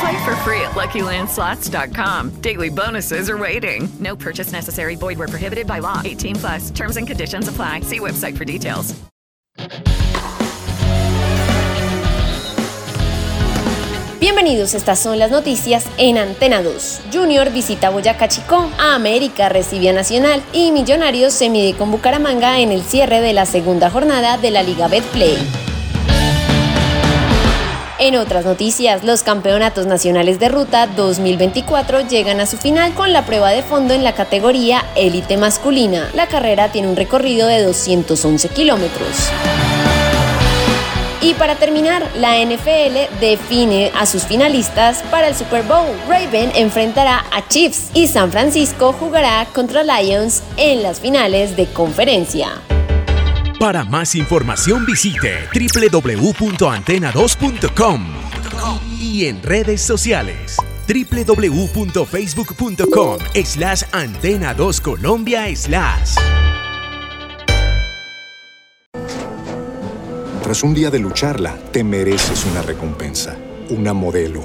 Play for free at LuckyLandSlots.com. Daily bonuses are waiting. No purchase necessary. Void where prohibited by law. 18 plus. Terms and conditions apply. See website for details. Bienvenidos, estas son las noticias en Antena 2. Junior visita Boyacá Chicó, América recibe a Nacional y Millonarios se mide con Bucaramanga en el cierre de la segunda jornada de la Liga Betplay. En otras noticias, los campeonatos nacionales de ruta 2024 llegan a su final con la prueba de fondo en la categoría élite masculina. La carrera tiene un recorrido de 211 kilómetros. Y para terminar, la NFL define a sus finalistas para el Super Bowl. Raven enfrentará a Chiefs y San Francisco jugará contra Lions en las finales de conferencia. Para más información visite www.antena2.com y en redes sociales www.facebook.com slash antena 2 Colombia slash. Tras un día de lucharla, te mereces una recompensa, una modelo,